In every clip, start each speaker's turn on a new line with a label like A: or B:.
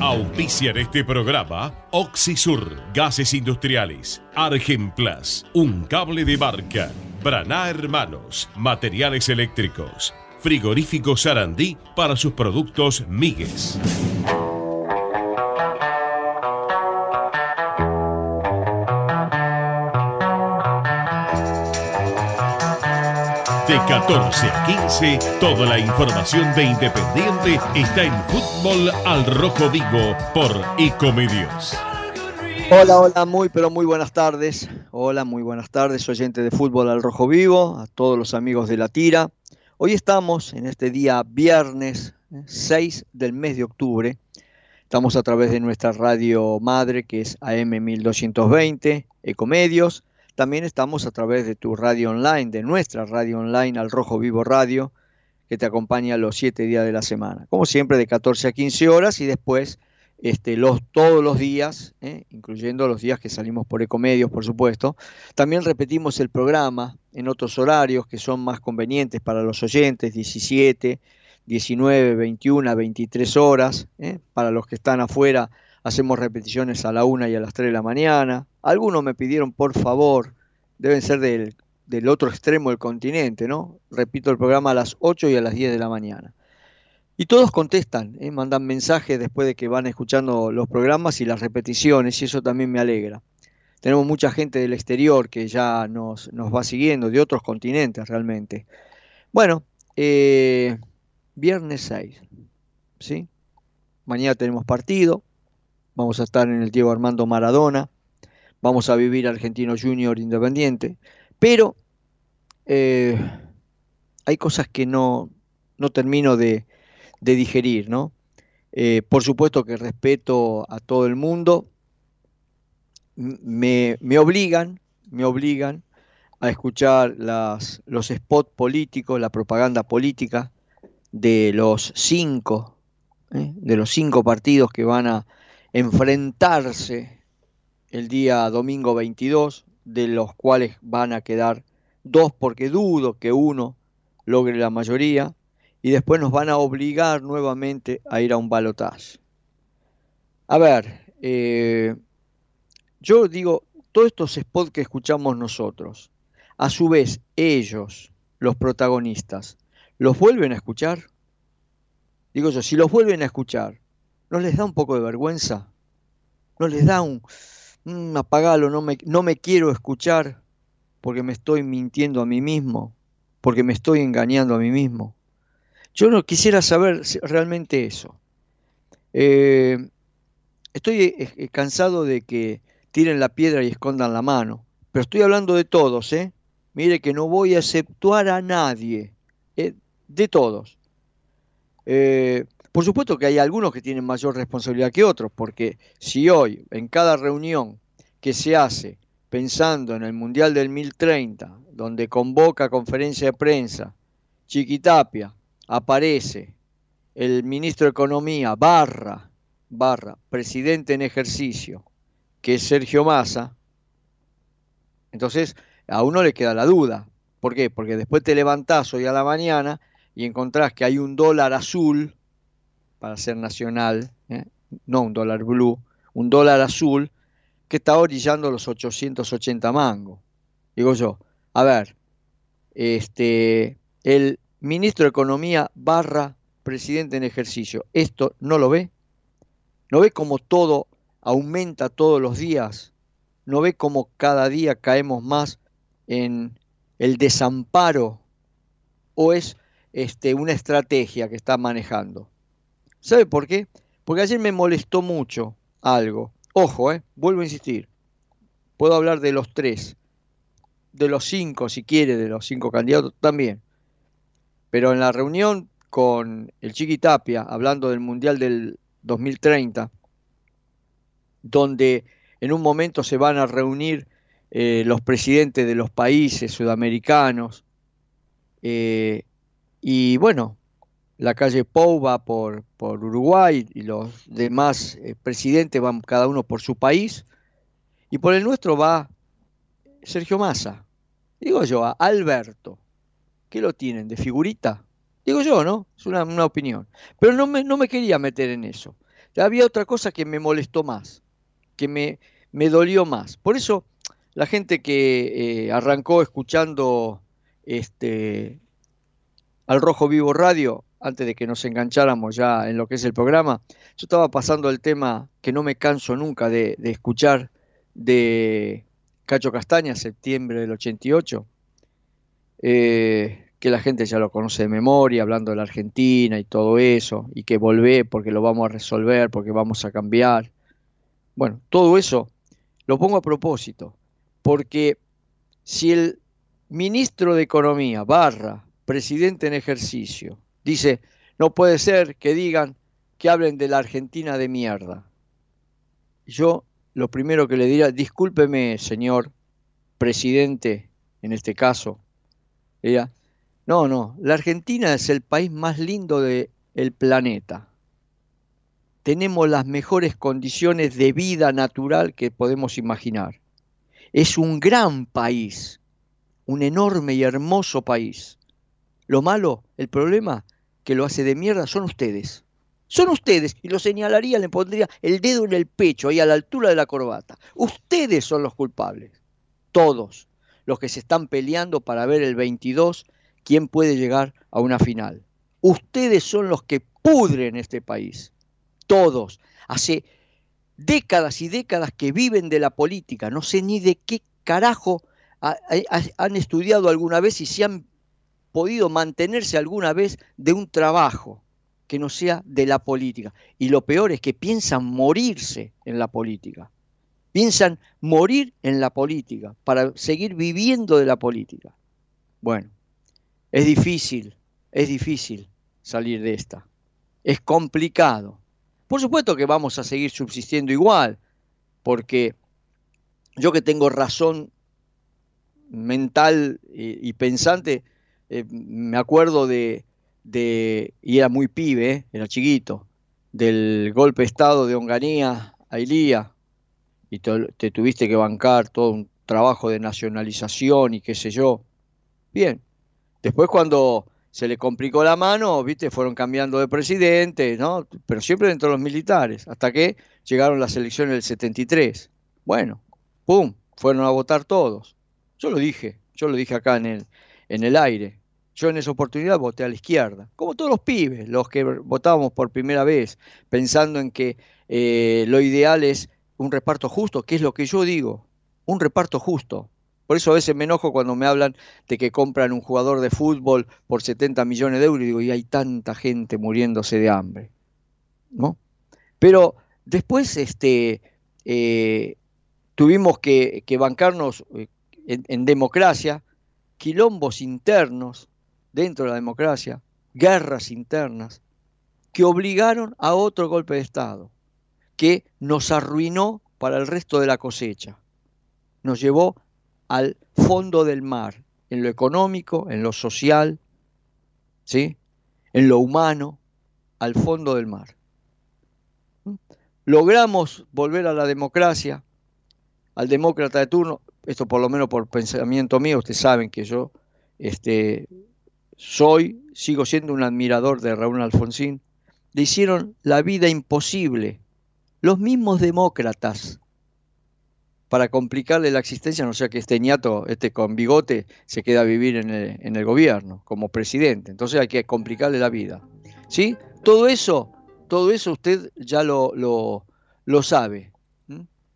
A: Auspician este programa Oxisur, Gases Industriales, Argenplas, Un Cable de Barca, Braná Hermanos, Materiales Eléctricos, Frigorífico Sarandí para sus productos Migues. 14 a 15, toda la información de Independiente está en Fútbol al Rojo Vivo por Ecomedios.
B: Hola, hola, muy pero muy buenas tardes. Hola, muy buenas tardes, oyente de Fútbol al Rojo Vivo, a todos los amigos de la tira. Hoy estamos en este día viernes 6 del mes de octubre. Estamos a través de nuestra radio madre que es AM 1220, Ecomedios también estamos a través de tu radio online, de nuestra radio online, al Rojo Vivo Radio, que te acompaña los siete días de la semana. Como siempre, de 14 a 15 horas y después este, los, todos los días, ¿eh? incluyendo los días que salimos por Ecomedios, por supuesto. También repetimos el programa en otros horarios que son más convenientes para los oyentes, 17, 19, 21, 23 horas. ¿eh? Para los que están afuera, hacemos repeticiones a la una y a las 3 de la mañana. Algunos me pidieron, por favor, deben ser del, otro extremo del continente, ¿no? Repito el programa a las 8 y a las 10 de la mañana. Y todos contestan, ¿eh? mandan mensajes después de que van escuchando los programas y las repeticiones, y eso también me alegra. Tenemos mucha gente del exterior que ya nos, nos va siguiendo, de otros continentes realmente. Bueno, eh, viernes 6, ¿sí? Mañana tenemos partido, vamos a estar en el Diego Armando Maradona, vamos a vivir Argentino Junior Independiente, pero eh, hay cosas que no, no termino de, digerir, ¿no? Eh, por supuesto que respeto a todo el mundo, me, me obligan, me obligan a escuchar las, los spots políticos, la propaganda política de los cinco, ¿eh? de los cinco partidos que van a enfrentarse el día domingo 22, de los cuales van a quedar dos porque dudo que uno logre la mayoría, y después nos van a obligar nuevamente a ir a un balotaje. A ver, eh, yo digo, todos estos spots que escuchamos nosotros, a su vez ellos, los protagonistas, ¿los vuelven a escuchar? Digo yo, si los vuelven a escuchar, ¿no les da un poco de vergüenza? ¿No les da un, mm, apagalo, no me, no me quiero escuchar porque me estoy mintiendo a mí mismo, porque me estoy engañando a mí mismo? Yo no quisiera saber realmente eso. Eh, estoy eh, eh, cansado de que tiren la piedra y escondan la mano, pero estoy hablando de todos, ¿eh? Mire que no voy a exceptuar a nadie, de todos. Eh, por supuesto que hay algunos que tienen mayor responsabilidad que otros, porque si hoy en cada reunión que se hace pensando en el Mundial del 1030, donde convoca conferencia de prensa, Chiquitapia, aparece el ministro de Economía, barra, barra, presidente en ejercicio, que es Sergio Massa, entonces a uno le queda la duda. ¿Por qué? Porque después te levantás hoy a la mañana y encontrás que hay un dólar azul para ser nacional, ¿eh? no un dólar blue, un dólar azul que está orillando los 880 mangos. Digo yo, a ver, este, el ministro de Economía barra presidente en ejercicio, ¿esto no lo ve? ¿No ve cómo todo aumenta todos los días? ¿No ve cómo cada día caemos más en el desamparo? ¿O es este, una estrategia que está manejando? ¿Sabe por qué? Porque ayer me molestó mucho algo. Ojo, eh, vuelvo a insistir. Puedo hablar de los tres, de los cinco, si quiere, de los cinco candidatos también. Pero en la reunión con el Chiqui Tapia, hablando del Mundial del 2030, donde en un momento se van a reunir eh, los presidentes de los países sudamericanos, eh, y bueno, la calle Pou va por, por Uruguay y los demás eh, presidentes van cada uno por su país. Y por el nuestro va Sergio Massa. Digo yo, a Alberto. ¿Qué lo tienen? ¿De figurita? Digo yo, ¿no? Es una, opinión. Pero no me, no me quería meter en eso. había otra cosa que me molestó más, que me, me dolió más. Por eso la gente que eh, arrancó escuchando este, al Rojo Vivo Radio, antes de que nos engancháramos ya en lo que es el programa, yo estaba pasando el tema que no me canso nunca de, escuchar de Cacho Castaña, septiembre del 88, eh, que la gente ya lo conoce de memoria, hablando de la Argentina y todo eso, y que volvé porque lo vamos a resolver, porque vamos a cambiar. Bueno, todo eso lo pongo a propósito, porque si el ministro de Economía, barra, presidente en ejercicio, dice, no puede ser que digan que hablen de la Argentina de mierda. Yo lo primero que le diría, discúlpeme, señor presidente, en este caso, diría, no, no, la Argentina es el país más lindo del planeta. Tenemos las mejores condiciones de vida natural que podemos imaginar. Es un gran país un enorme y hermoso país. Lo malo, el problema que lo hace de mierda son ustedes. Son ustedes, y lo señalaría, le pondría el dedo en el pecho, ahí a la altura de la corbata. Ustedes son los culpables. Todos los que se están peleando para ver el 22 quién puede llegar a una final. Ustedes son los que pudren este país. Todos. Hace décadas y décadas que viven de la política. No sé ni de qué carajo han estudiado alguna vez y si han podido mantenerse alguna vez de un trabajo que no sea de la política. Y lo peor es que piensan morirse en la política. Piensan morir en la política para seguir viviendo de la política. Bueno, es difícil, es difícil salir de esta. Es complicado. Por supuesto que vamos a seguir subsistiendo igual, porque yo que tengo razón mental y, pensante, eh, me acuerdo de, y era muy pibe, era chiquito, del golpe de Estado de Onganía a Ilía, y te, tuviste que bancar todo un trabajo de nacionalización y qué sé yo. Bien, después cuando se le complicó la mano, viste, fueron cambiando de presidente, ¿no? Pero siempre dentro de los militares, hasta que llegaron las elecciones del 73. Bueno, ¡pum! Fueron a votar todos. Yo lo dije, yo lo dije acá en el, en el aire. Yo en esa oportunidad voté a la izquierda, como todos los pibes, los que votábamos por primera vez, pensando en que eh, lo ideal es un reparto justo, que es lo que yo digo, un reparto justo. Por eso a veces me enojo cuando me hablan de que compran un jugador de fútbol por 70 millones de euros y digo, y hay tanta gente muriéndose de hambre. ¿no? Pero después este, eh, tuvimos que, bancarnos eh, en, democracia, quilombos internos dentro de la democracia, guerras internas, que obligaron a otro golpe de Estado, que nos arruinó para el resto de la cosecha, nos llevó al fondo del mar, en lo económico, en lo social, ¿sí? en lo humano, al fondo del mar. Logramos volver a la democracia, al demócrata de turno, esto por lo menos por pensamiento mío, ustedes saben que yo este, soy, sigo siendo un admirador de Raúl Alfonsín, le hicieron la vida imposible, los mismos demócratas, para complicarle la existencia, no sea que este ñato, este con bigote, se queda a vivir en el, gobierno como presidente. Entonces hay que complicarle la vida. ¿Sí? Todo eso, todo eso usted ya lo, lo, lo sabe.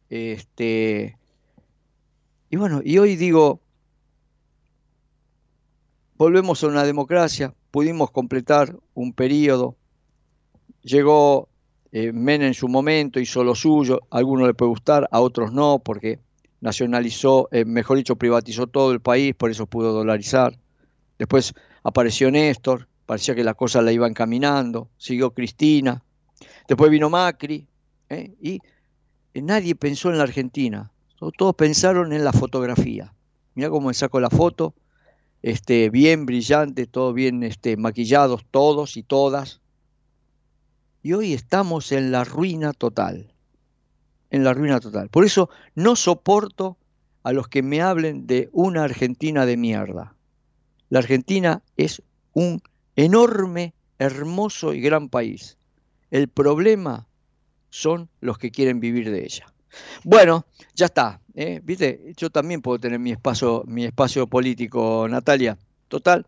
B: Este, y bueno, y hoy digo, volvemos a una democracia, pudimos completar un periodo, llegó eh, en su momento, hizo lo suyo, a algunos le puede gustar, a otros no, porque nacionalizó, eh, mejor dicho, privatizó todo el país, por eso pudo dolarizar. Después apareció Néstor, parecía que las cosas la iban caminando, siguió Cristina, después vino Macri, ¿eh? y nadie pensó en la Argentina todos pensaron en la fotografía. Mira cómo me saco la foto, este, bien brillante, todo bien este, maquillados todos y todas. Y hoy estamos en la ruina total, en la ruina total. Por eso no soporto a los que me hablen de una Argentina de mierda. La Argentina es un enorme, hermoso y gran país. El problema son los que quieren vivir de ella. Bueno, ya está. ¿eh? ¿Viste? Yo también puedo tener mi espacio, mi espacio político, Natalia. Total,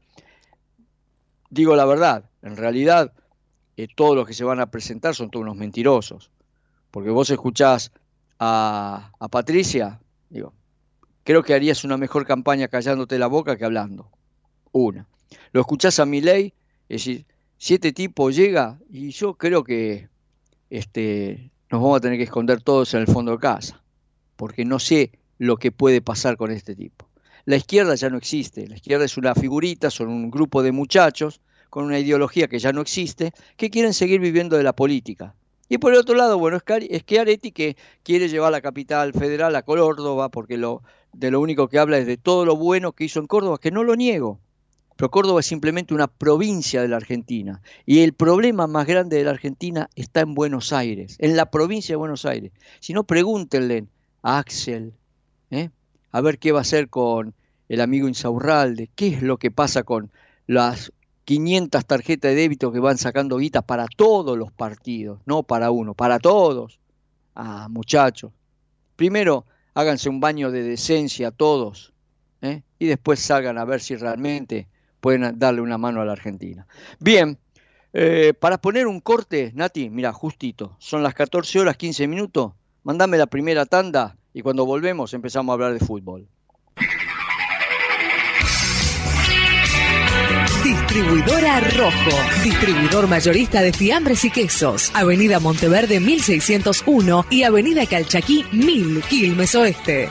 B: digo la verdad. En realidad, eh, todos los que se van a presentar son todos unos mentirosos. Porque vos escuchás a, a Patricia, digo, creo que harías una mejor campaña callándote la boca que hablando. Una. Lo escuchás a mi ley, es decir, siete tipos llega y yo creo que este, nos vamos a tener que esconder todos en el fondo de casa, porque no sé lo que puede pasar con este tipo. La izquierda ya no existe, la izquierda es una figurita, son un grupo de muchachos con una ideología que ya no existe, que quieren seguir viviendo de la política. Y por el otro lado, bueno, es Chiaretti que quiere llevar la capital federal a Córdoba, porque lo, de lo único que habla es de todo lo bueno que hizo en Córdoba, que no lo niego, pero Córdoba es simplemente una provincia de la Argentina. Y el problema más grande de la Argentina está en Buenos Aires, en la provincia de Buenos Aires. Si no, pregúntenle a Axel, ¿eh? a ver qué va a hacer con el amigo Insaurralde, qué es lo que pasa con las 500 tarjetas de débito que van sacando guita para todos los partidos, no para uno, para todos. Ah, muchachos. Primero, háganse un baño de decencia todos, ¿eh? y después salgan a ver si realmente pueden darle una mano a la Argentina. Bien, eh, para poner un corte, Nati, mira, justito, son las 14 horas 15 minutos, mandame la primera tanda y cuando volvemos empezamos a hablar de fútbol.
C: Distribuidora Rojo, distribuidor mayorista de fiambres y quesos, Avenida Monteverde 1601 y Avenida Calchaquí 1000, Quilmes Oeste.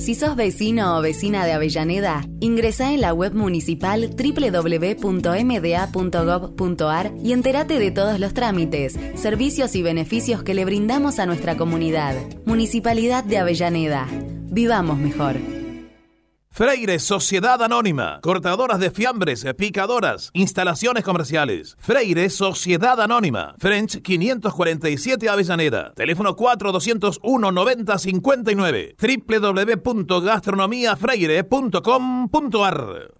D: Si sos vecino o vecina de Avellaneda, ingresa en la web municipal www.mda.gov.ar y entérate de todos los trámites, servicios y beneficios que le brindamos a nuestra comunidad. Municipalidad de Avellaneda. Vivamos mejor.
E: Freire Sociedad Anónima, cortadoras de fiambres, picadoras, instalaciones comerciales. Freire Sociedad Anónima, French 547 Avellaneda, teléfono 4201 9059, www.gastronomiafreire.com.ar.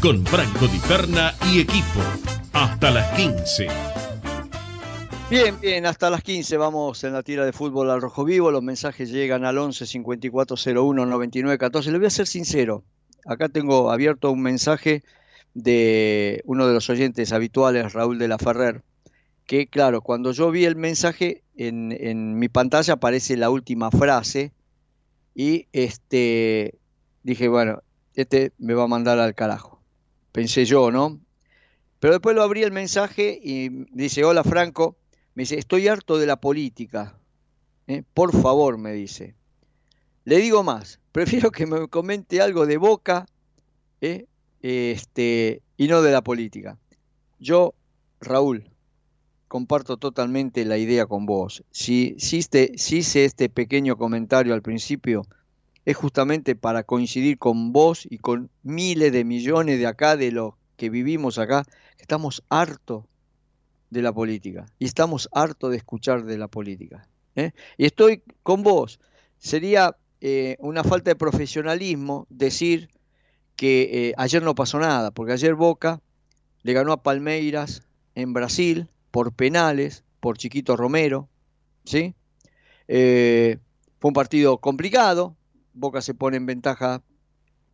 A: con Franco Di Perna y equipo. Hasta las 15.
B: Bien, bien, hasta las 15 vamos en la tira de fútbol al rojo vivo. Los mensajes llegan al 11 5401 99 14. Le voy a ser sincero. Acá tengo abierto un mensaje de uno de los oyentes habituales, Raúl de la Ferrer, que, claro, cuando yo vi el mensaje, en, en mi pantalla aparece la última frase y este, dije, bueno, este me va a mandar al carajo. Pensé yo, ¿no? Pero después lo abrí el mensaje y dice, hola Franco, me dice, estoy harto de la política. ¿eh? Por favor, me dice. Le digo más, prefiero que me comente algo de boca ¿eh? este, y no de la política. Yo, Raúl, comparto totalmente la idea con vos. Si, este, si hice este pequeño comentario al principio, es justamente para coincidir con vos y con miles de millones de acá, de los que vivimos acá, estamos hartos de la política y estamos hartos de escuchar de la política. ¿eh? Y estoy con vos. Sería eh, una falta de profesionalismo decir que eh, ayer no pasó nada, porque ayer Boca le ganó a Palmeiras en Brasil por penales, por Chiquito Romero, ¿sí? fue un partido complicado, Boca se pone en ventaja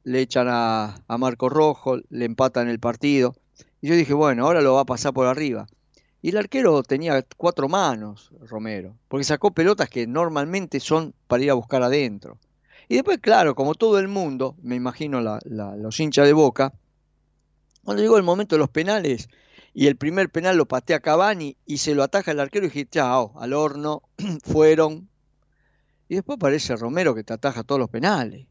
B: le echan a, Marco Rojo, le empatan el partido. Y yo dije, bueno, ahora lo va a pasar por arriba. Y el arquero tenía cuatro manos, Romero, porque sacó pelotas que normalmente son para ir a buscar adentro. Y después, claro, como todo el mundo, me imagino los hinchas de boca, cuando llegó el momento de los penales y el primer penal lo patea Cavani y se lo ataja el arquero y dije, chao, al horno, fueron. Y después aparece Romero que te ataja todos los penales.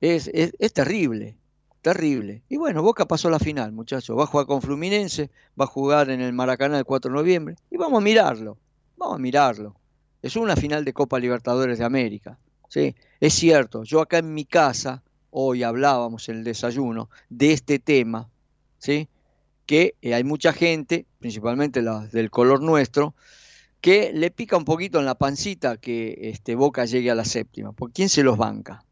B: Es, terrible, terrible. Y bueno, Boca pasó la final, muchachos. Va a jugar con Fluminense, va a jugar en el Maracaná el 4 de noviembre. Y vamos a mirarlo, vamos a mirarlo. Es una final de Copa Libertadores de América. ¿sí? Es cierto, yo acá en mi casa, hoy hablábamos en el desayuno, de este tema, ¿sí? que eh, hay mucha gente, principalmente la del color nuestro, que le pica un poquito en la pancita que este, Boca llegue a la séptima. ¿Por quién se los banca?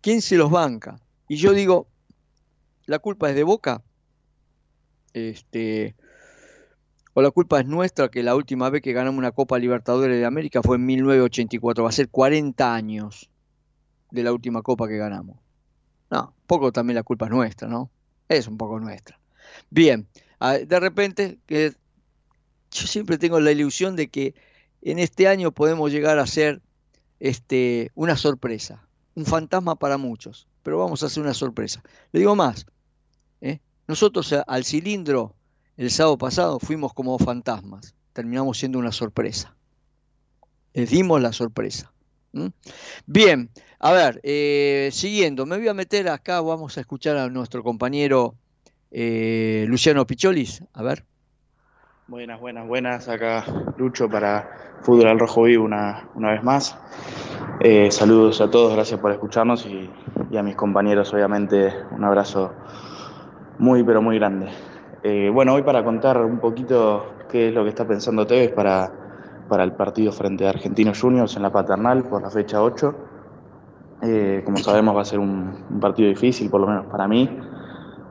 B: ¿Quién se los banca? Y yo digo, ¿la culpa es de Boca? Este, o la culpa es nuestra que la última vez que ganamos una Copa Libertadores de América fue en 1984, va a ser 40 años de la última Copa que ganamos. No, poco también la culpa es nuestra, ¿no? Es un poco nuestra. Bien, de repente, que yo siempre tengo la ilusión de que en este año podemos llegar a ser este, una sorpresa un fantasma para muchos, pero vamos a hacer una sorpresa. Le digo más, ¿eh? nosotros al cilindro el sábado pasado fuimos como fantasmas, terminamos siendo una sorpresa. Les dimos la sorpresa. Bien, a ver, eh, siguiendo, me voy a meter acá, vamos a escuchar a nuestro compañero eh, Luciano Picholis, a ver.
F: Buenas, buenas, buenas, acá Lucho para Fútbol al Rojo Vivo una, una vez más. Eh, saludos a todos, gracias por escucharnos y, a mis compañeros, obviamente, un abrazo muy, pero muy grande. Eh, bueno, hoy para contar un poquito qué es lo que está pensando Tevez para, para el partido frente a Argentinos Juniors en la paternal por la fecha 8. Eh, como sabemos va a ser un, partido difícil, por lo menos para mí,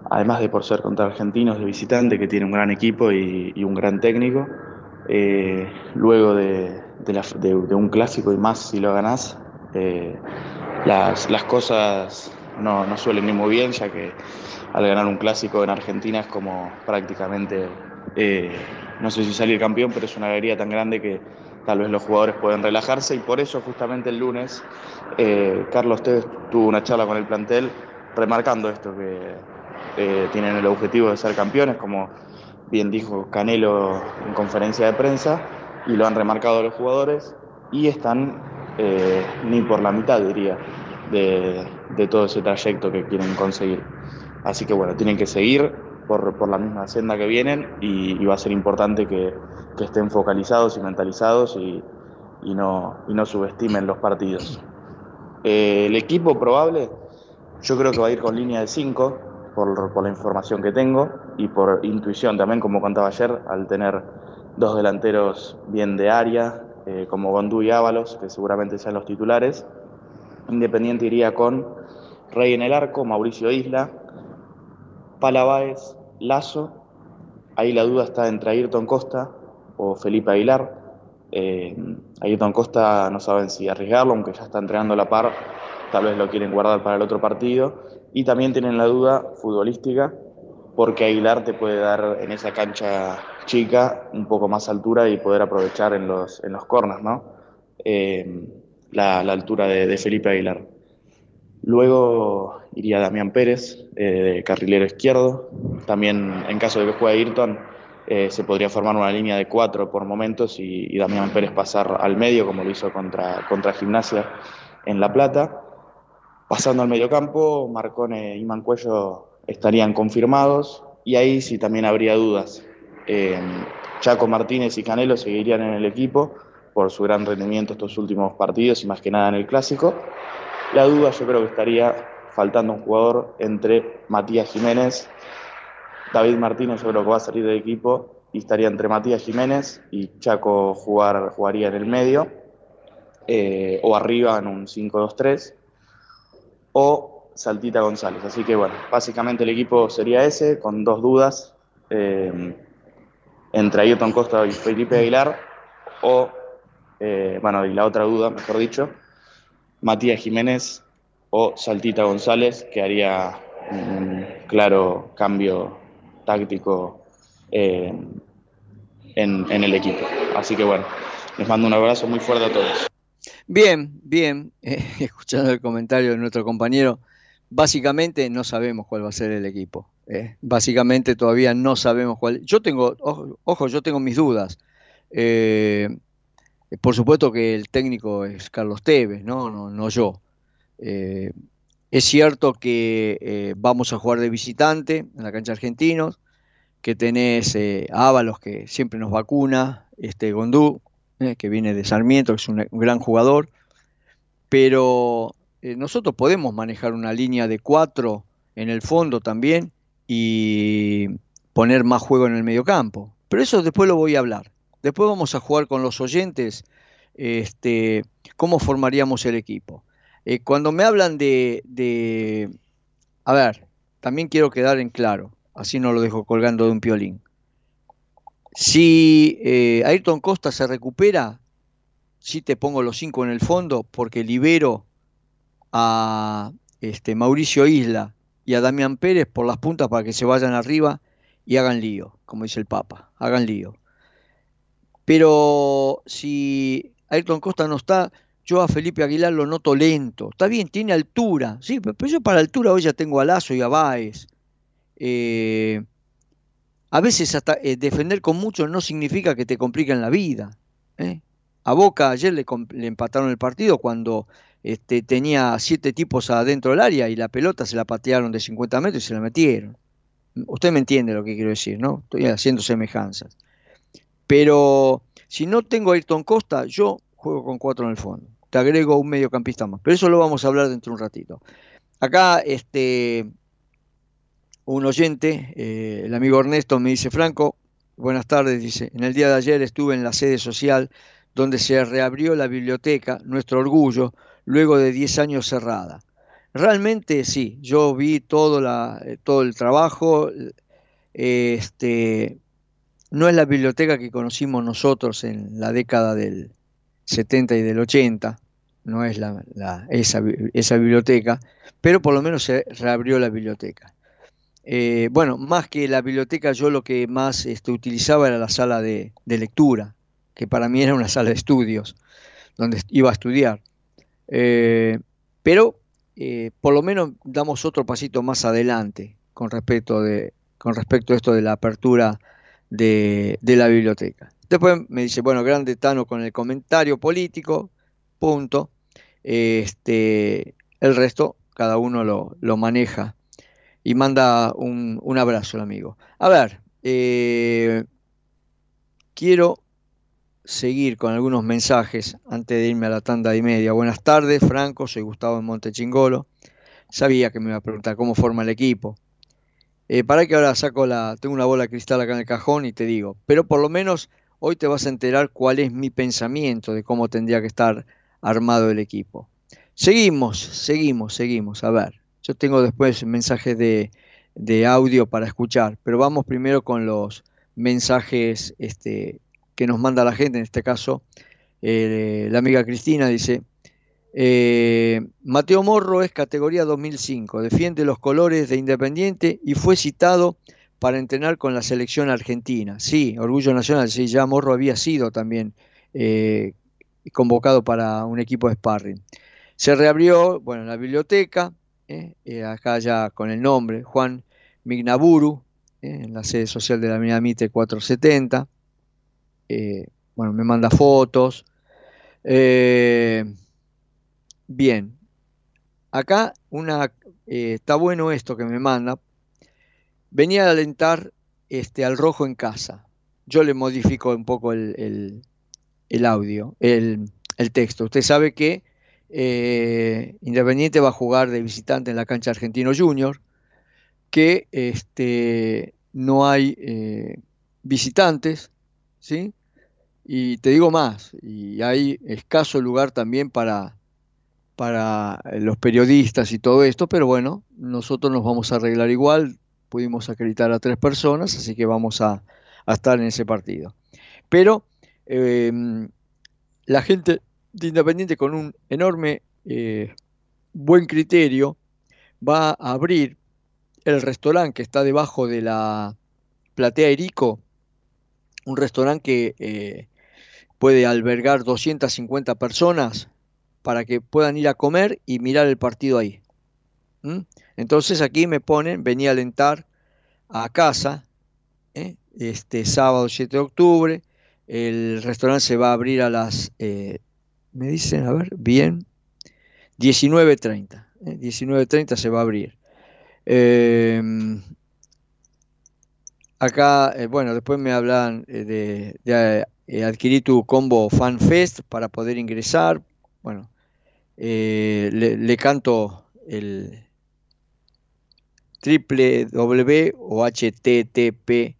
F: además de por ser contra argentinos de visitante, que tiene un gran equipo y, un gran técnico. luego de, de, un clásico y más si lo ganás, eh, las, cosas no, suelen ir muy bien, ya que al ganar un clásico en Argentina es como prácticamente, eh, no sé si salir campeón, pero es una alegría tan grande que tal vez los jugadores pueden relajarse y por eso justamente el lunes eh, Carlos Tevez tuvo una charla con el plantel remarcando esto, que tienen el objetivo de ser campeones, como bien dijo Canelo en conferencia de prensa, y lo han remarcado los jugadores y están eh, ni por la mitad, diría, de, todo ese trayecto que quieren conseguir. Así que bueno, tienen que seguir por, la misma senda que vienen y, va a ser importante que, estén focalizados y mentalizados y, no, no subestimen los partidos. Eh, el equipo probable, yo creo que va a ir con línea de 5 por, la información que tengo y por intuición también, como contaba ayer, al tener dos delanteros bien de área, eh, como Gondú y Ábalos, que seguramente sean los titulares. Independiente iría con Rey en el arco, Mauricio Isla, Palabáez, Lazo. Ahí la duda está entre Ayrton Costa o Felipe Aguilar. Eh, Ayrton Costa no saben si arriesgarlo, aunque ya está entrenando la par, tal vez lo quieren guardar para el otro partido. Y también tienen la duda futbolística porque Aguilar te puede dar en esa cancha chica un poco más altura y poder aprovechar en los, en los corners, ¿no? Eh, la, altura de, Felipe Aguilar. Luego iría Damián Pérez, eh, carrilero izquierdo. También en caso de que juegue Ayrton, eh, se podría formar una línea de cuatro por momentos y, Damián Pérez pasar al medio, como lo hizo contra, contra Gimnasia en La Plata. Pasando al mediocampo, Marcone y Mancuello estarían confirmados y ahí sí también habría dudas. Eh, Chaco Martínez y Canelo seguirían en el equipo por su gran rendimiento estos últimos partidos y más que nada en el clásico. La duda yo creo que estaría faltando un jugador entre Matías Jiménez David Martínez yo creo que va a salir del equipo y estaría entre Matías Jiménez y Chaco jugar, jugaría en el medio eh, o arriba en un 5-2-3 o Saltita González. Así que bueno, básicamente el equipo sería ese con dos dudas eh, entre Ayrton Costa y Felipe Aguilar o, eh, bueno, y la otra duda, mejor dicho, Matías Jiménez o Saltita González, que haría un claro cambio táctico eh, en, el equipo. Así que bueno, les mando un abrazo muy fuerte a todos.
B: Bien, bien, eh, escuchando el comentario de nuestro compañero, básicamente no sabemos cuál va a ser el equipo. Eh. básicamente todavía no sabemos cuál. Yo tengo, ojo, yo tengo mis dudas. por supuesto que el técnico es Carlos Tevez, no, no, no yo. Es cierto que eh, vamos a jugar de visitante en la cancha argentinos, que tenés eh, Ábalos que siempre nos vacuna, este Gondú, eh, que viene de Sarmiento, que es un, gran jugador, pero nosotros podemos manejar una línea de cuatro en el fondo también y poner más juego en el medio campo. Pero eso después lo voy a hablar. Después vamos a jugar con los oyentes este, cómo formaríamos el equipo. Eh, cuando me hablan de, A ver, también quiero quedar en claro, así no lo dejo colgando de un piolín. Si eh, Ayrton Costa se recupera, sí te pongo los cinco en el fondo porque libero a este, Mauricio Isla y a Damián Pérez por las puntas para que se vayan arriba y hagan lío, como dice el Papa, hagan lío. Pero si Ayrton Costa no está, yo a Felipe Aguilar lo noto lento. Está bien, tiene altura. Sí, pero yo para altura hoy ya tengo a Lazo y a Báez. Eh, a veces hasta eh, defender con mucho no significa que te compliquen la vida. ¿eh? A Boca ayer le, empataron el partido cuando este, tenía siete tipos adentro del área y la pelota se la patearon de 50 metros y se la metieron. Usted me entiende lo que quiero decir, ¿no? Estoy haciendo semejanzas. Pero si no tengo a Ayrton Costa, yo juego con cuatro en el fondo te agrego un mediocampista más. Pero eso lo vamos a hablar dentro de un ratito. Acá, este, un oyente, eh, el amigo Ernesto, me dice, Franco, buenas tardes, dice, en el día de ayer estuve en la sede social donde se reabrió la biblioteca, nuestro orgullo, luego de 10 años cerrada. Realmente sí, yo vi todo, la, eh, todo el trabajo, este, no es la biblioteca que conocimos nosotros en la década del, 70 y del 80, no es la, esa, esa, biblioteca, pero por lo menos se reabrió la biblioteca. Eh, bueno, más que la biblioteca, yo lo que más este, utilizaba era la sala de, lectura, que para mí era una sala de estudios, donde iba a estudiar. Eh, pero eh, por lo menos damos otro pasito más adelante con respecto, de, con respecto a esto de la apertura de la biblioteca. Después me dice, bueno, grande Tano con el comentario político, punto. Este, el resto, cada uno lo, maneja. Y manda un, abrazo al amigo. A ver, eh, quiero seguir con algunos mensajes antes de irme a la tanda y media. Buenas tardes, Franco, soy Gustavo en Montechingolo. Sabía que me iba a preguntar cómo forma el equipo. Eh, para que ahora saco la. Tengo una bola de cristal acá en el cajón y te digo. Pero por lo menos Hoy te vas a enterar cuál es mi pensamiento de cómo tendría que estar armado el equipo. Seguimos, seguimos, seguimos. A ver, yo tengo después mensajes de, audio para escuchar, pero vamos primero con los mensajes este, que nos manda la gente, en este caso eh, la amiga Cristina dice, eh, Mateo Morro es categoría 2005, defiende los colores de Independiente y fue citado para entrenar con la selección argentina. Sí, Orgullo Nacional, sí, ya Morro había sido también eh, convocado para un equipo de sparring. Se reabrió, bueno, la biblioteca, eh, eh, acá ya con el nombre, Juan Mignaburu, en la sede social de la Avenida Mitre 470. bueno, me manda fotos. bien, acá una, está bueno esto que me manda, venía a alentar este, al rojo en casa. Yo le modifico un poco el, audio, el, texto. Usted sabe que eh, Independiente va a jugar de visitante en la cancha Argentino Junior, que este, no hay eh, visitantes, ¿sí? Y te digo más, y hay escaso lugar también para, para los periodistas y todo esto, pero bueno, nosotros nos vamos a arreglar igual, pudimos acreditar a tres personas, así que vamos a, estar en ese partido. Pero em, la gente de Independiente con un enorme eh, buen criterio va a abrir el restaurante que está debajo de la platea Erico, un restaurante que eh, puede albergar 250 personas para que puedan ir a comer y mirar el partido ahí. Entonces aquí me ponen, venía a alentar a casa, ¿eh? este sábado 7 de octubre, el restaurante se va a abrir a las, eh, me dicen, a ver, bien, 19.30, ¿eh? 19.30 se va a abrir. Em, acá, bueno, después me hablan de, adquirir tu combo FanFest para poder ingresar. Bueno, le, canto el, www o http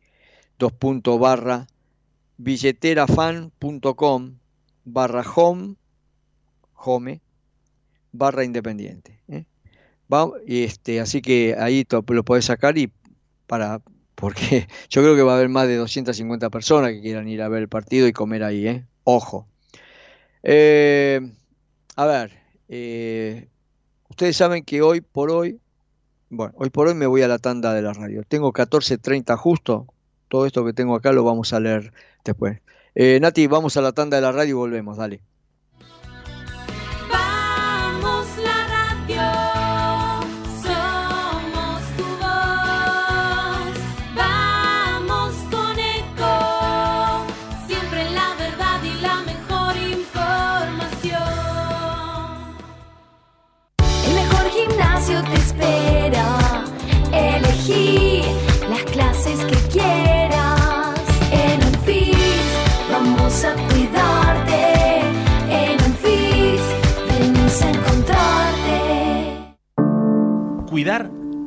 B: dos barra billeterafan.com barra home home barra independiente ¿eh? este así que ahí lo podés sacar y para porque yo creo que va a haber más de 250 personas que quieran ir a ver el partido y comer ahí ¿eh? ojo eh, a ver ustedes saben que hoy por hoy bueno, hoy por hoy me voy a la tanda de la radio. Tengo 14.30 justo. Todo esto que tengo acá lo vamos a leer después. Eh, Nati, vamos a la tanda de la radio y volvemos. Dale.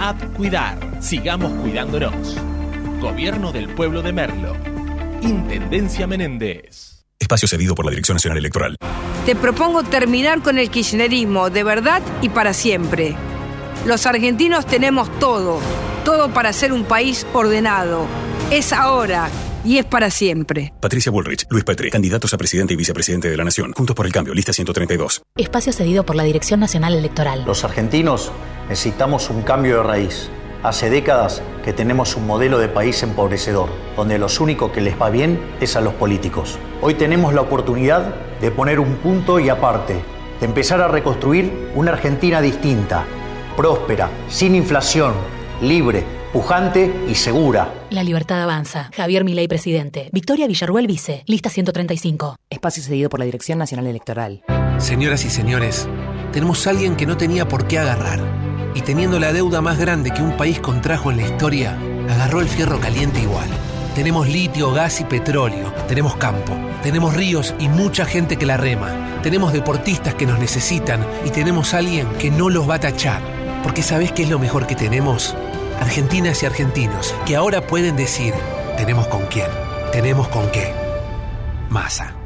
G: App Cuidar. Sigamos cuidándonos. Gobierno del Pueblo de Merlo. Intendencia Menéndez.
H: Espacio cedido por la Dirección Nacional Electoral.
I: Te propongo terminar con el kirchnerismo de verdad y para siempre. Los argentinos tenemos todo, todo para ser un país ordenado. Es ahora y es para siempre.
H: Patricia Bullrich, Luis Petri, candidatos a presidente y vicepresidente de la Nación. Juntos por el cambio, lista 132.
J: Espacio cedido por la Dirección Nacional Electoral.
K: Los argentinos necesitamos un cambio de raíz. Hace décadas que tenemos un modelo de país empobrecedor, donde los únicos que les va bien es a los políticos. Hoy tenemos la oportunidad de poner un punto y aparte, de empezar a reconstruir una Argentina distinta, próspera, sin inflación, libre, pujante y segura.
J: La libertad avanza. Javier Milei, presidente. Victoria Villarruel, vice. Lista 135.
L: Espacio cedido por la Dirección Nacional Electoral.
M: Señoras y señores, tenemos a alguien que no tenía por qué agarrar y teniendo la deuda más grande que un país contrajo en la historia, agarró el fierro caliente igual. Tenemos litio, gas y petróleo, tenemos campo, tenemos ríos y mucha gente que la rema, tenemos deportistas que nos necesitan y tenemos alguien que no los va a tachar. Porque ¿sabés qué es lo mejor que tenemos? Argentinas y argentinos que ahora pueden decir, Tenemos con quién, tenemos con qué. Masa.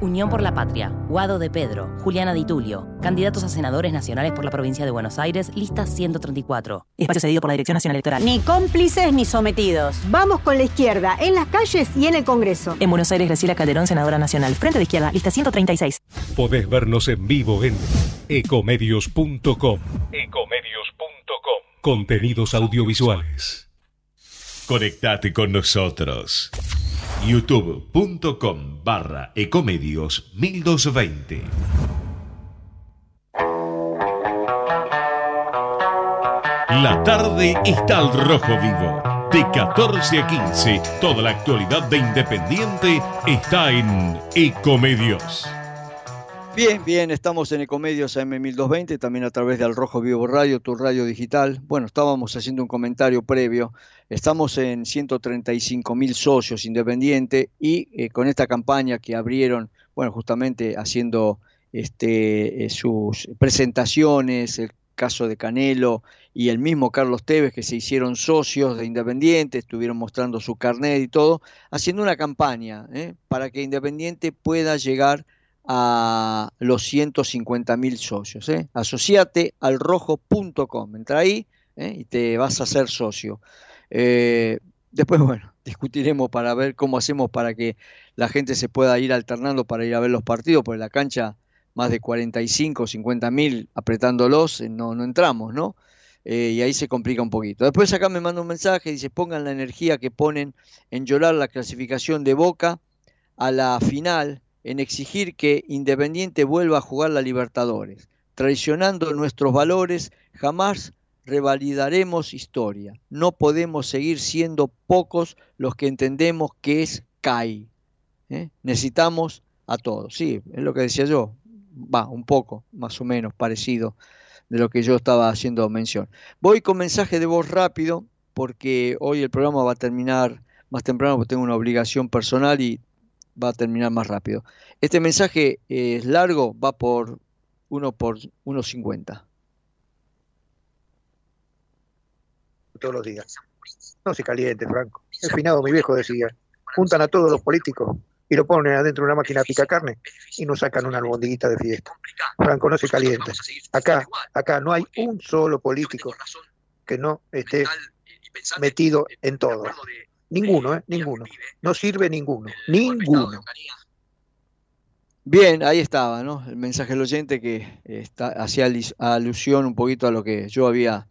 L: Unión por la Patria, Guado de Pedro, Juliana Di Tulio, candidatos a senadores nacionales por la provincia de Buenos Aires, lista 134. Espacio cedido por la Dirección Nacional Electoral.
N: Ni cómplices ni sometidos. Vamos con la izquierda, en las calles y en el Congreso.
L: En Buenos Aires, Graciela Calderón, senadora nacional. Frente de izquierda, lista 136.
O: Podés vernos en vivo en ecomedios.com.
A: Ecomedios.com.
O: Contenidos audiovisuales.
A: Conectate con nosotros. youtube.com barra ecomedios 1220. La tarde está al rojo vivo. De 14 a 15, toda la actualidad de Independiente está en Ecomedios.
B: Bien, bien, estamos en Ecomedios AM1220, también a través de Al Rojo Vivo Radio, tu radio digital. Bueno, estábamos haciendo un comentario previo. Estamos en 135 mil socios independientes y eh, con esta campaña que abrieron, bueno, justamente haciendo este, eh, sus presentaciones, el caso de Canelo y el mismo Carlos Tevez, que se hicieron socios de Independiente, estuvieron mostrando su carnet y todo, haciendo una campaña ¿eh? para que Independiente pueda llegar a los 150 mil socios. ¿eh? Asociate al rojo.com, entra ahí ¿eh? y te vas a hacer socio. Eh, después, bueno, discutiremos para ver cómo hacemos para que la gente se pueda ir alternando para ir a ver los partidos, porque la cancha más de 45, 50 mil apretándolos, no, no entramos, ¿no? Y ahí se complica un poquito. Después acá me manda un mensaje, dice, pongan la energía que ponen en llorar la clasificación de Boca a la final, en exigir que Independiente vuelva a jugar la Libertadores. Traicionando nuestros valores, jamás revalidaremos historia. No podemos seguir siendo pocos los que entendemos que es CAI. ¿eh? Necesitamos a todos. Sí, es lo que decía yo. Va, un poco, más o menos, parecido de lo que yo estaba haciendo mención. Voy con mensaje de voz rápido, porque hoy el programa va a terminar más temprano, porque tengo una obligación personal y va a terminar más rápido. Este mensaje es largo, va por 1 por 1.50.
P: Todos los días. No se caliente, Franco. El finado, mi viejo decía, juntan a todos los políticos y lo ponen adentro de una máquina pica carne y nos sacan una albondiguita de fiesta. Franco, no se caliente. Acá, acá no hay un solo político que no esté metido en todo. Ninguno, ¿eh? Ninguno. No sirve ninguno. Ninguno.
B: Bien, ahí estaba, ¿no? El mensaje del oyente que está, hacía alusión un poquito a lo que yo había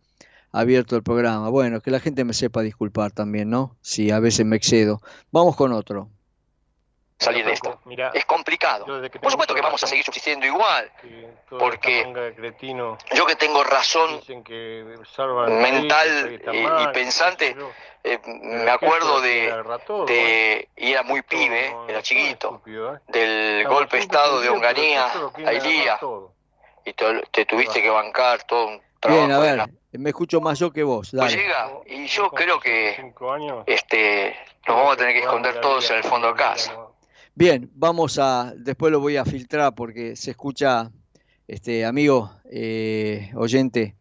B: abierto el programa. Bueno, que la gente me sepa disculpar también, ¿no? Si a veces me excedo. Vamos con otro
Q: salir de esto. es complicado. Por supuesto que vamos a seguir subsistiendo igual, porque yo que tengo razón mental y, pensante, eh, me acuerdo de, de, y era muy pibe, era chiquito, ¿eh? del golpe de Estado de Onganía a Ilía, y te, tuviste que bancar todo un
B: Bien, a ver, me escucho más yo que vos.
Q: Pues llega, y yo creo que este, nos vamos a tener que esconder todos en el fondo de casa.
B: Bien, vamos a, después lo voy a filtrar porque se escucha, este amigo eh, oyente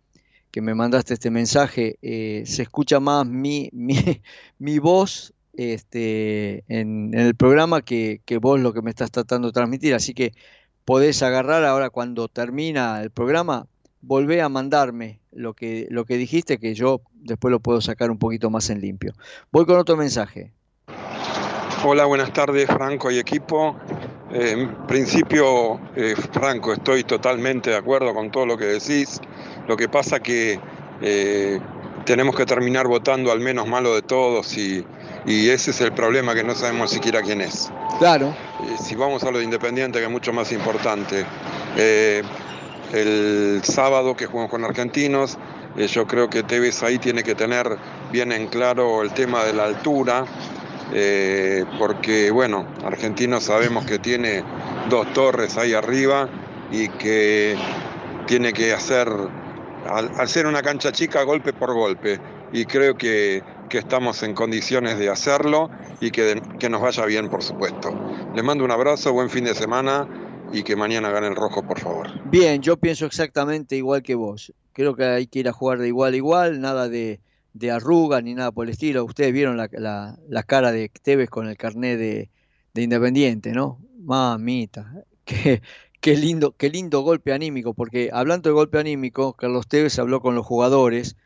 B: que me mandaste este mensaje, eh, se escucha más mi, mi, mi voz este, en, el programa que, que, vos lo que me estás tratando de transmitir. Así que podés agarrar ahora cuando termina el programa, volvé a mandarme lo que, lo que dijiste, que yo después lo puedo sacar un poquito más en limpio. Voy con otro mensaje.
R: Hola, buenas tardes, Franco y equipo. Eh, en principio, eh, Franco, estoy totalmente de acuerdo con todo lo que decís. Lo que pasa que eh, tenemos que terminar votando al menos malo de todos y, ese es el problema que no sabemos siquiera quién es.
B: Claro.
R: si vamos a lo de Independiente, que es mucho más importante. el sábado que jugamos con Argentinos, yo creo que Tevez ahí tiene que tener bien en claro el tema de la altura eh, porque bueno, Argentino sabemos que tiene dos torres ahí arriba y que tiene que hacer, al, ser una cancha chica, golpe por golpe. Y creo que, estamos en condiciones de hacerlo y que, que nos vaya bien, por supuesto. Les mando un abrazo, buen fin de semana y que mañana gane el rojo, por favor.
B: Bien, yo pienso exactamente igual que vos. Creo que hay que ir a jugar de igual a igual, nada de de arruga ni nada por el estilo. Ustedes vieron la, cara de Tevez con el carnet de, Independiente, ¿no? Mamita, qué, qué, lindo, qué lindo golpe anímico, porque hablando de golpe anímico, Carlos Tevez habló con los jugadores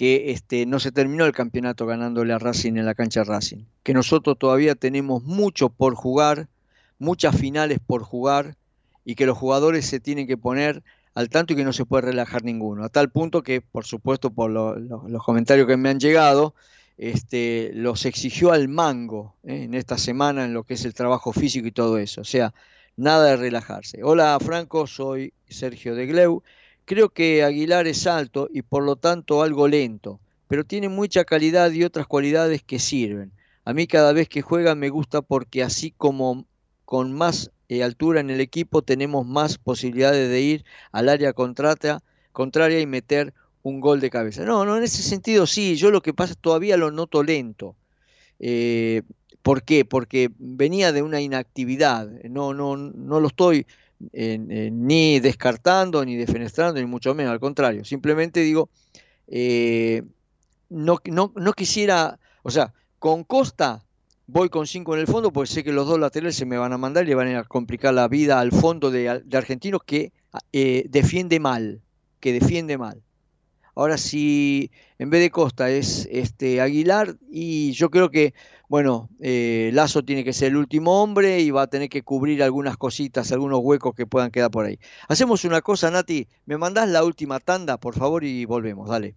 B: que este, no se terminó el campeonato ganándole a Racing en la cancha Racing, que nosotros todavía tenemos mucho por jugar, muchas finales por jugar y que los jugadores se tienen que poner al tanto y que no se puede relajar ninguno. A tal punto que, por supuesto, por los comentarios que me han llegado, este, los exigió al mango ¿eh? en esta semana en lo que es el trabajo físico y todo eso. O sea, nada de relajarse. Hola Franco, soy Sergio de Gleu. Creo que Aguilar es alto y por lo tanto algo lento, pero tiene mucha calidad y otras cualidades que sirven. A mí cada vez que juega me gusta porque así como con más eh, altura en el equipo tenemos más posibilidades de ir al área contraria, y meter un gol de cabeza. No, no, en ese sentido sí, yo lo que pasa todavía lo noto lento. Eh, ¿Por qué? Porque venía de una inactividad, no, no, no lo estoy ni descartando, ni defenestrando, ni mucho menos, al contrario, simplemente digo, eh, no, no quisiera, o sea, con Costa voy con cinco en el fondo porque sé que los dos laterales se me van a mandar y le van a complicar la vida al fondo de, argentinos que eh, defiende mal, que defiende mal. Ahora si en vez de Costa es este Aguilar y yo creo que bueno eh, Lazo tiene que ser el último hombre y va a tener que cubrir algunas cositas, algunos huecos que puedan quedar por ahí. Hacemos una cosa, Nati, me mandás la última tanda por favor y volvemos, dale.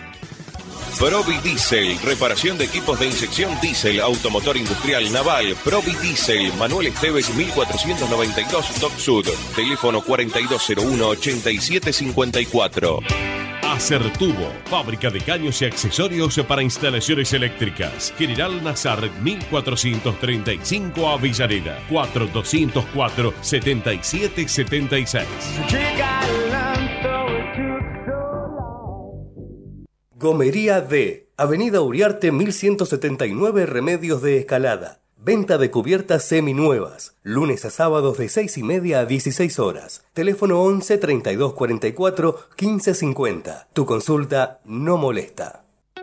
S: Provi Diesel, reparación de equipos de inyección diésel, automotor industrial naval. Provi Diesel, Manuel Esteves 1492 Top Sud, teléfono 4201-8754.
A: Acertubo, fábrica de caños y accesorios para instalaciones eléctricas. General Nazar 1435 Avellaneda, 4204 7776.
T: Gomería D, Avenida Uriarte 1179 Remedios de Escalada. Venta de cubiertas seminuevas. Lunes a sábados de 6 y media a 16 horas. Teléfono 11 32 44 15 50. Tu consulta no molesta.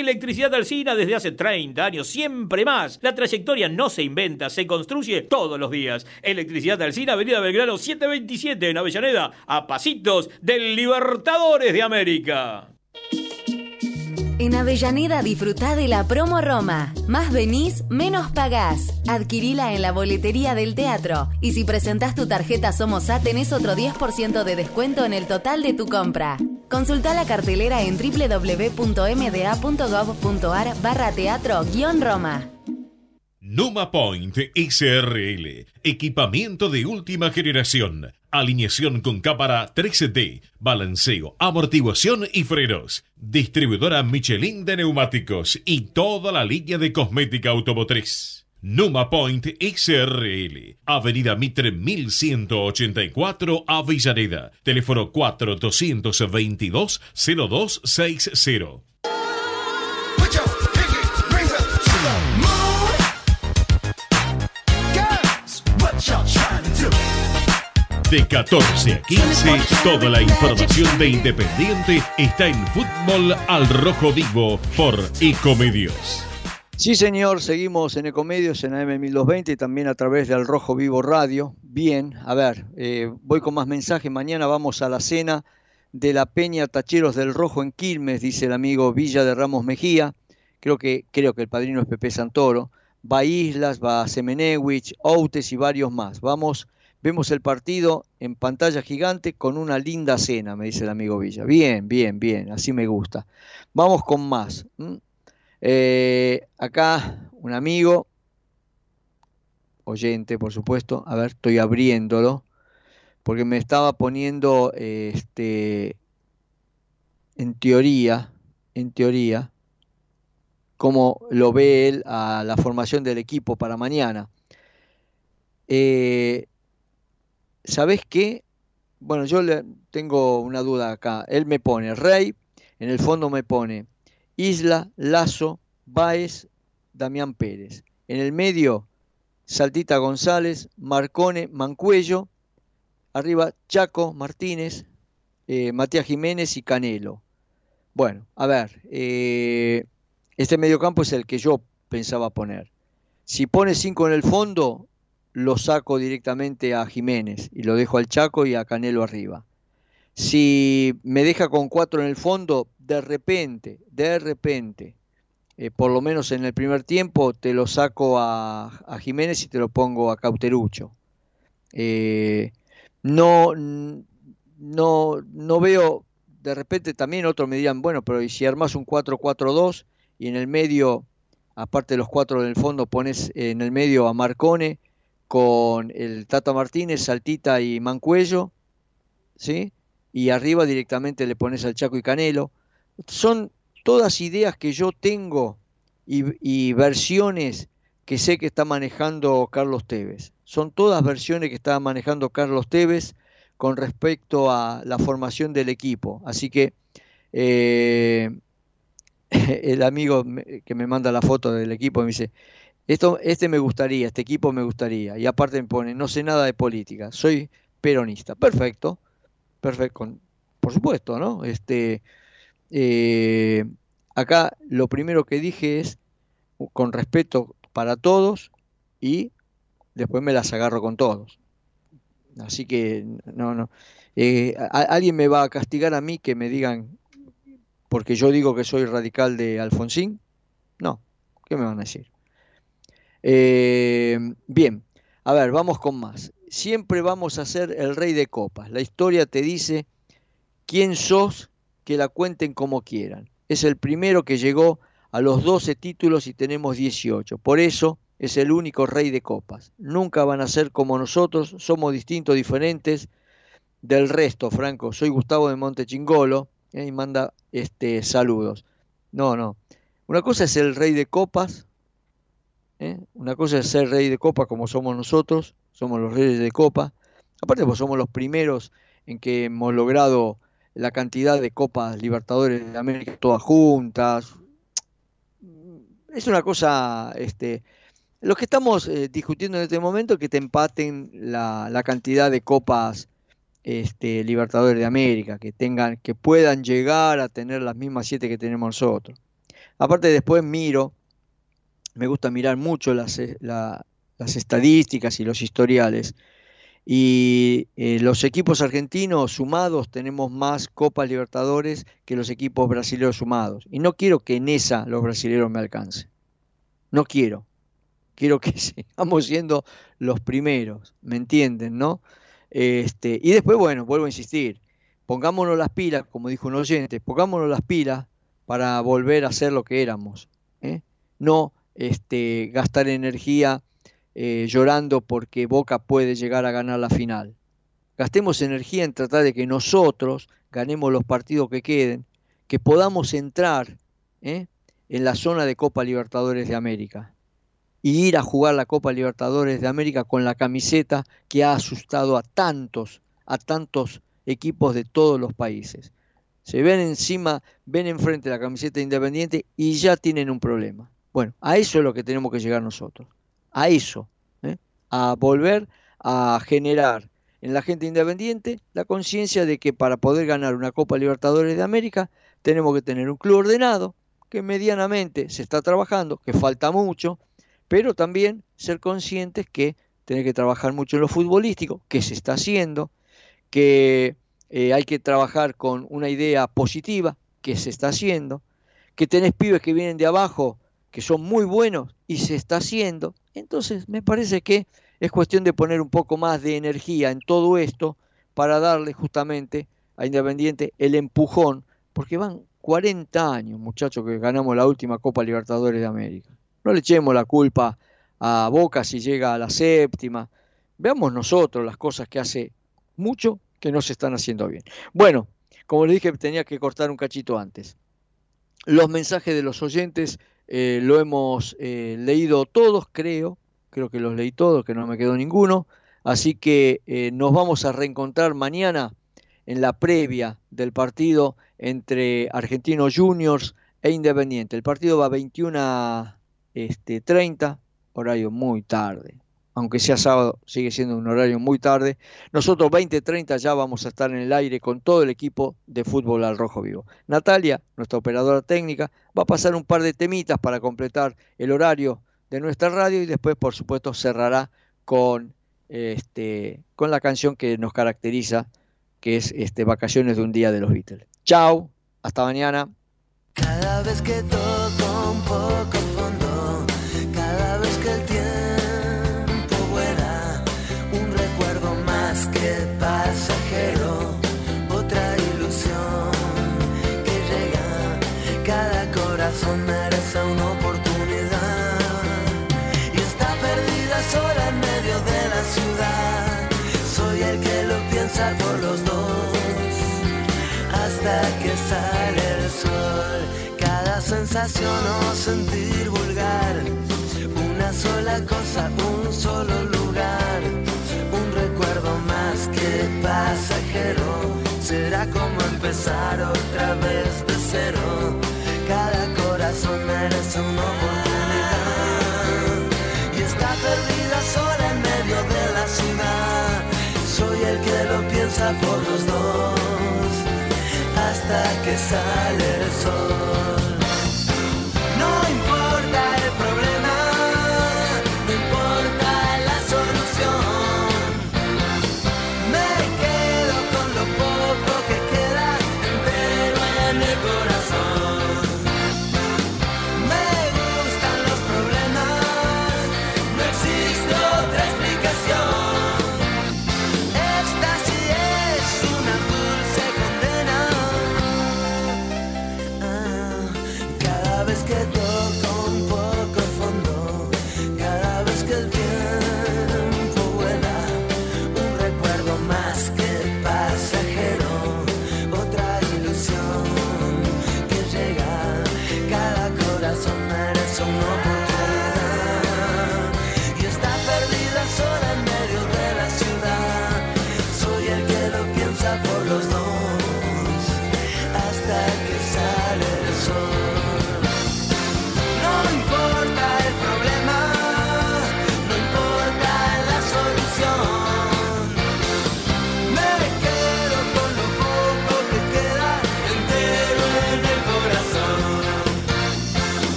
U: Electricidad Alcina desde hace 30 años, siempre más. La trayectoria no se inventa, se construye todos los días. Electricidad Alcina, Avenida Belgrano 727 en Avellaneda, a pasitos del Libertadores de América.
D: En Avellaneda disfruta de la promo Roma. Más venís, menos pagás. Adquirila en la boletería del teatro. Y si presentás tu tarjeta Somosa, tenés otro 10% de descuento en el total de tu compra. Consulta la cartelera en www.mda.gov.ar barra teatro-roma.
A: Numa Point SRL. Equipamiento de última generación. Alineación con cámara 3D, balanceo, amortiguación y frenos. Distribuidora Michelin de neumáticos y toda la línea de cosmética automotriz. Numa Point XRL, Avenida Mitre 1184, Avellaneda. Teléfono 4222-0260. De 14 a 15, toda la información de Independiente está en Fútbol al Rojo Vivo por Ecomedios.
B: Sí, señor, seguimos en Ecomedios en AM1220 y también a través del Rojo Vivo Radio. Bien, a ver, eh, voy con más mensajes. Mañana vamos a la cena de la Peña Tacheros del Rojo en Quilmes, dice el amigo Villa de Ramos Mejía. Creo que, creo que el padrino es Pepe Santoro. Va a Islas, va a Semenewich, Outes y varios más. Vamos vemos el partido en pantalla gigante con una linda cena, me dice el amigo Villa. Bien, bien, bien, así me gusta. Vamos con más. Eh, acá un amigo, oyente, por supuesto. A ver, estoy abriéndolo porque me estaba poniendo este en teoría, en teoría, cómo lo ve él a la formación del equipo para mañana. Eh, ¿Sabes qué? Bueno, yo le, tengo una duda acá. Él me pone Rey, en el fondo me pone Isla, Lazo, Baez, Damián Pérez. En el medio, Saltita González, Marcone, Mancuello. Arriba, Chaco, Martínez, eh, Matías Jiménez y Canelo. Bueno, a ver, eh, este mediocampo es el que yo pensaba poner. Si pone 5 en el fondo, lo saco directamente a Jiménez y lo dejo al Chaco y a Canelo arriba. Si me deja con 4 en el fondo, de repente, de repente, eh, por lo menos en el primer tiempo, te lo saco a, Jiménez y te lo pongo a Cauterucho. Eh, no, no, no veo, de repente también otros me dirán, bueno, pero si armas un 4-4-2 y en el medio, aparte de los cuatro del fondo, pones en el medio a Marcone con el Tata Martínez, Saltita y Mancuello, ¿sí? Y arriba directamente le pones al Chaco y Canelo. Son todas ideas que yo tengo y, versiones que sé que está manejando Carlos Tevez. Son todas versiones que está manejando Carlos Tevez con respecto a la formación del equipo. Así que eh, el amigo que me manda la foto del equipo me dice, esto, este me gustaría, este equipo me gustaría. Y aparte me pone, no sé nada de política, soy peronista. Perfecto, perfecto, por supuesto, ¿no? Este, eh, acá lo primero que dije es con respeto para todos y después me las agarro con todos. Así que no, no. Eh, alguien me va a castigar a mí que me digan, porque yo digo que soy radical de Alfonsín. No, ¿qué me van a decir? Eh, bien, a ver, vamos con más. Siempre vamos a ser el rey de copas. La historia te dice quién sos, que la cuenten como quieran. Es el primero que llegó a los 12 títulos y tenemos 18. Por eso es el único rey de copas. Nunca van a ser como nosotros, somos distintos, diferentes del resto, Franco. Soy Gustavo de Montechingolo eh, y manda este, saludos. No, no. Una cosa es el rey de copas, eh, una cosa es ser rey de copas como somos nosotros, somos los reyes de copa. Aparte, pues somos los primeros en que hemos logrado la cantidad de copas Libertadores de América todas juntas. Es una cosa este, lo que estamos eh, discutiendo en este momento que te empaten la, cantidad de copas este, Libertadores de América, que tengan, que puedan llegar a tener las mismas siete que tenemos nosotros. Aparte después miro, me gusta mirar mucho las, eh, las estadísticas y los historiales. Y eh, los equipos argentinos sumados tenemos más Copas Libertadores que los equipos brasileños sumados. Y no quiero que en esa los brasileños me alcancen. No quiero quiero que sigamos siendo los primeros, ¿me entienden, no? Este, y después, bueno, vuelvo a insistir, pongámonos las pilas, como dijo un oyente, pongámonos las pilas para volver a ser lo que éramos, ¿eh? no este, gastar energía eh, llorando porque Boca puede llegar a ganar la final. Gastemos energía en tratar de que nosotros ganemos los partidos que queden, que podamos entrar ¿eh? en la zona de Copa Libertadores de América y ir a jugar la Copa Libertadores de América con la camiseta que ha asustado a tantos, a tantos equipos de todos los países. Se ven encima, ven enfrente la camiseta independiente y ya tienen un problema. Bueno, a eso es lo que tenemos que llegar nosotros. A eso. ¿eh? A volver a generar en la gente independiente la conciencia de que para poder ganar una Copa Libertadores de América tenemos que tener un club ordenado, que medianamente se está trabajando, que falta mucho, pero también ser conscientes que tener que trabajar mucho en lo futbolístico, que se está haciendo, que eh, hay que trabajar con una idea positiva, que se está haciendo, que tenés pibes que vienen de abajo, que son muy buenos y se está haciendo. Entonces, me parece que Es cuestión de poner un poco más de energía en todo esto para darle justamente a Independiente el empujón, porque van 40 años, muchachos, que ganamos la última Copa Libertadores de América. No le echemos la culpa a Boca si llega a la séptima. Veamos nosotros las cosas que hace mucho que no se están haciendo bien. Bueno, como les dije, tenía que cortar un cachito antes. Los mensajes de los oyentes eh, lo hemos eh, leído todos, creo. Creo que los leí todos, que no me quedó ninguno. Así que eh, nos vamos a reencontrar mañana en la previa del partido entre Argentinos Juniors e Independiente. El partido va a 21 este, 30, horario muy tarde. Aunque sea sábado, sigue siendo un horario muy tarde. Nosotros 20-30 ya vamos a estar en el aire con todo el equipo de fútbol al rojo vivo. Natalia, nuestra operadora técnica, va a pasar un par de temitas para completar el horario de nuestra radio y después, por supuesto, cerrará con, este, con la canción que nos caracteriza, que es este, Vacaciones de un día de los Beatles. Chao, hasta mañana.
V: Cada vez que toco un poco que sale el sol. Cada sensación o sentir vulgar, una sola cosa, un solo lugar, un recuerdo más que pasajero. Será como empezar otra vez de cero. Cada corazón merece una oportunidad y está perdida sola en medio de la ciudad. Soy el que lo piensa por los dos hasta que sale el sol.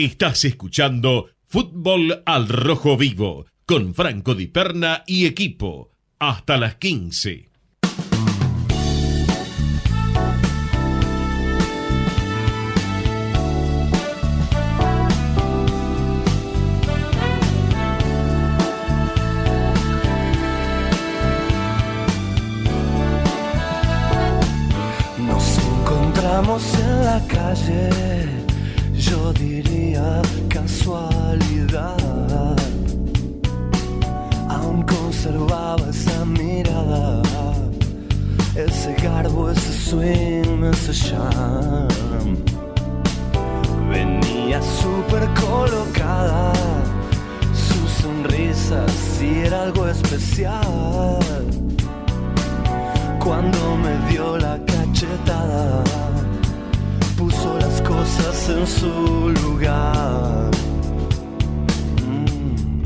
A: Estás escuchando Fútbol al Rojo Vivo con Franco Di Perna y equipo hasta las 15.
W: Nos encontramos en la calle, yo diría casualidad. Aún conservaba esa mirada, ese garbo, ese swing, ese charm. Venía súper colocada, su sonrisa sí era algo especial cuando me dio la cachetada, cosas en su lugar. Mm.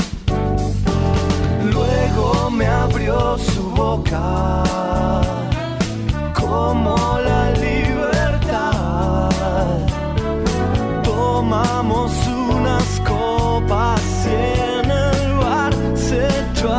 W: Luego me abrió su boca como la libertad. Tomamos unas copas y en el bar se echó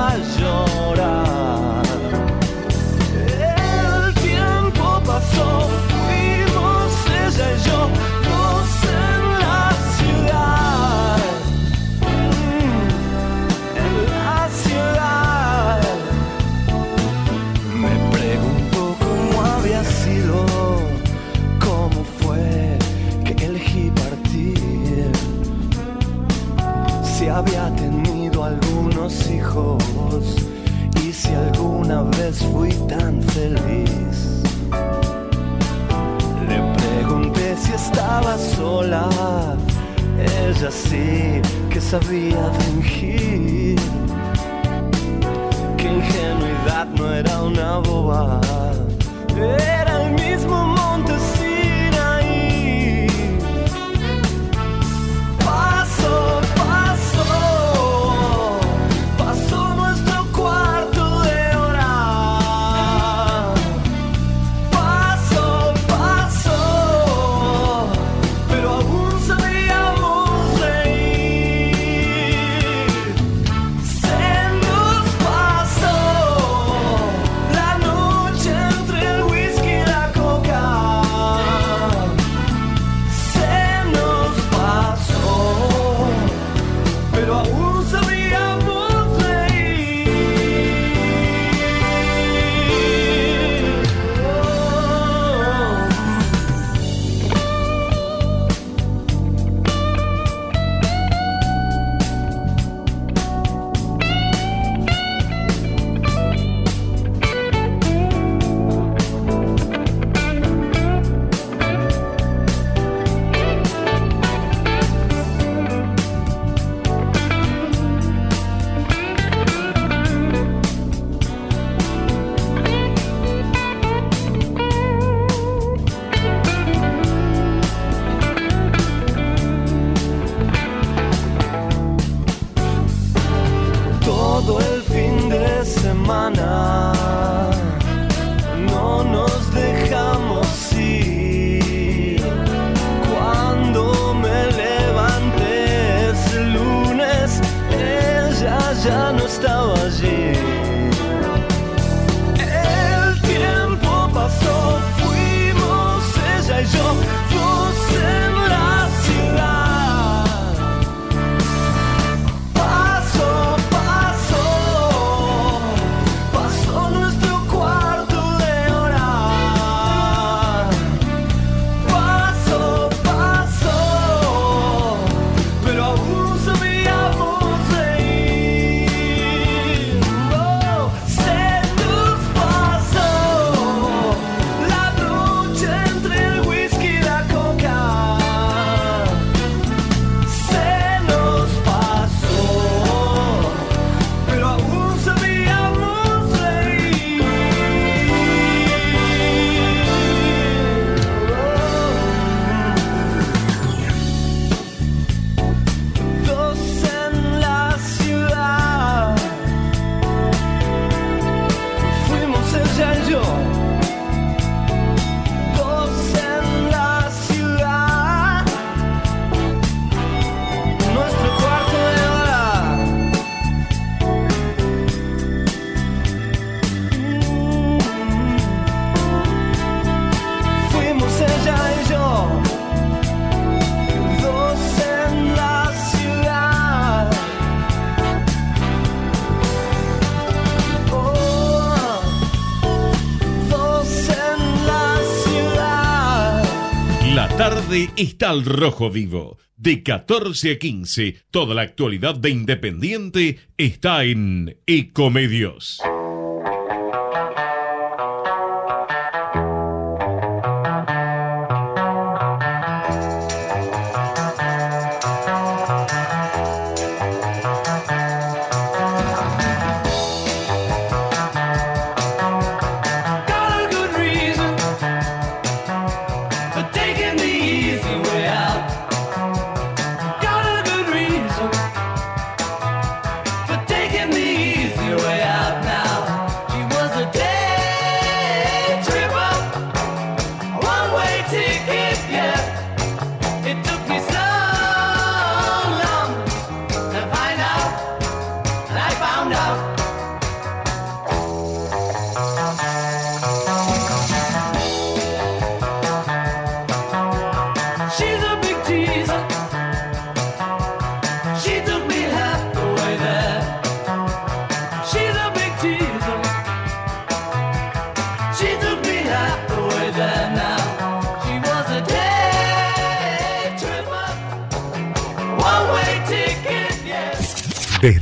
W: está al rojo vivo. De 14 a 15, toda la actualidad de Independiente está en Ecomedios.